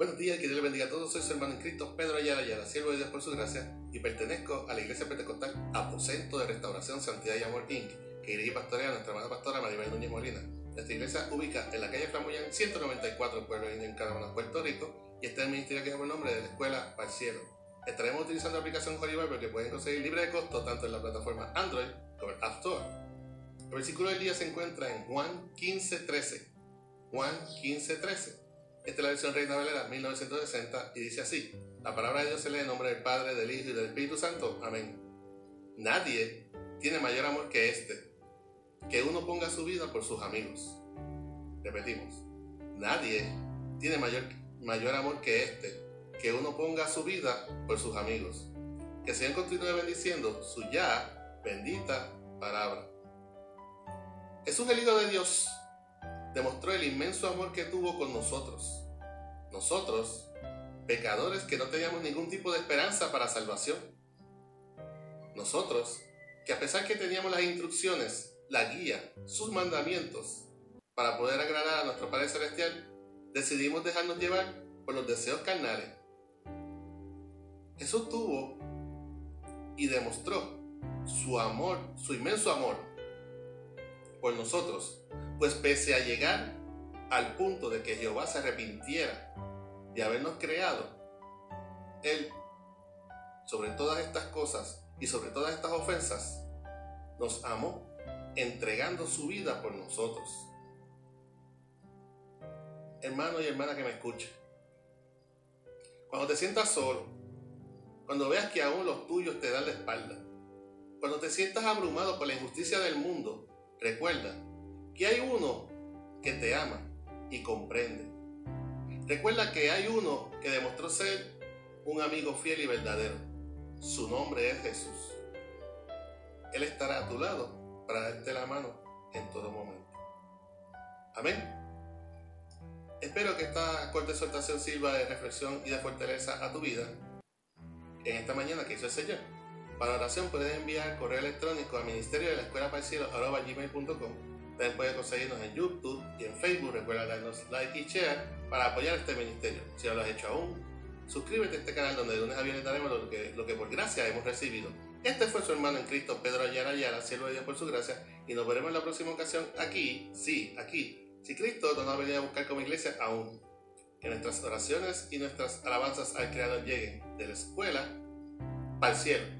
Buenos días, que Dios les bendiga a todos. Soy su hermano en Cristo, Pedro Ayala Ayala, siervo de Dios por su gracia, y pertenezco a la Iglesia Pentecostal Aposento de Restauración, Santidad y Amor Inc., que dirige pastorea a nuestra amada pastora Maribel Núñez Molina. Esta iglesia ubica en la calle Flamboyán 194, Pueblo Indio, en Canadá, Puerto Rico, y está en el ministerio que lleva el nombre de la Escuela para el Cielo. Estaremos utilizando la aplicación Holy Bible que pueden conseguir libre de costo tanto en la plataforma Android como en App Store. El versículo del día se encuentra en Juan 15:13. Juan 15:13. Esta es la versión Reina Valera 1960 y dice así: La palabra de Dios se lee en nombre del Padre, del Hijo y del Espíritu Santo. Amén. Nadie tiene mayor amor que este, que uno ponga su vida por sus amigos. Repetimos: Nadie tiene mayor, mayor amor que este, que uno ponga su vida por sus amigos. Que Señor continúe bendiciendo su ya bendita palabra. Jesús, el Hijo de Dios, demostró el inmenso amor que tuvo con nosotros. Nosotros, pecadores que no teníamos ningún tipo de esperanza para salvación. Nosotros, que a pesar que teníamos las instrucciones, la guía, sus mandamientos, para poder agradar a nuestro Padre Celestial, decidimos dejarnos llevar por los deseos carnales. Jesús tuvo y demostró su amor, su inmenso amor por nosotros, pues pese a llegar al punto de que Jehová se arrepintiera de habernos creado, Él, sobre todas estas cosas y sobre todas estas ofensas, nos amó entregando su vida por nosotros. Hermano y hermana que me escuche, cuando te sientas solo, cuando veas que aún los tuyos te dan la espalda, cuando te sientas abrumado por la injusticia del mundo, recuerda que hay uno que te ama y comprende. Recuerda que hay uno que demostró ser un amigo fiel y verdadero. Su nombre es Jesús. Él estará a tu lado para darte la mano en todo momento. Amén. Espero que esta corta exhortación sirva de reflexión y de fortaleza a tu vida en esta mañana que hizo el Señor. Para oración puedes enviar correo electrónico a ministerio de la escuela para gmail.com también puedes conseguirnos en YouTube y en Facebook. Recuerda darnos like y share para apoyar este ministerio. Si no lo has hecho aún, suscríbete a este canal donde de lunes a viernes daremos lo que, por gracia hemos recibido. Este fue su hermano en Cristo, Pedro Ayala Ayala, siervo de Dios por su gracia, y nos veremos en la próxima ocasión aquí, sí, aquí. Si Cristo nos ha venido a buscar como iglesia aún. Que nuestras oraciones y nuestras alabanzas al Creador lleguen de la escuela el cielo.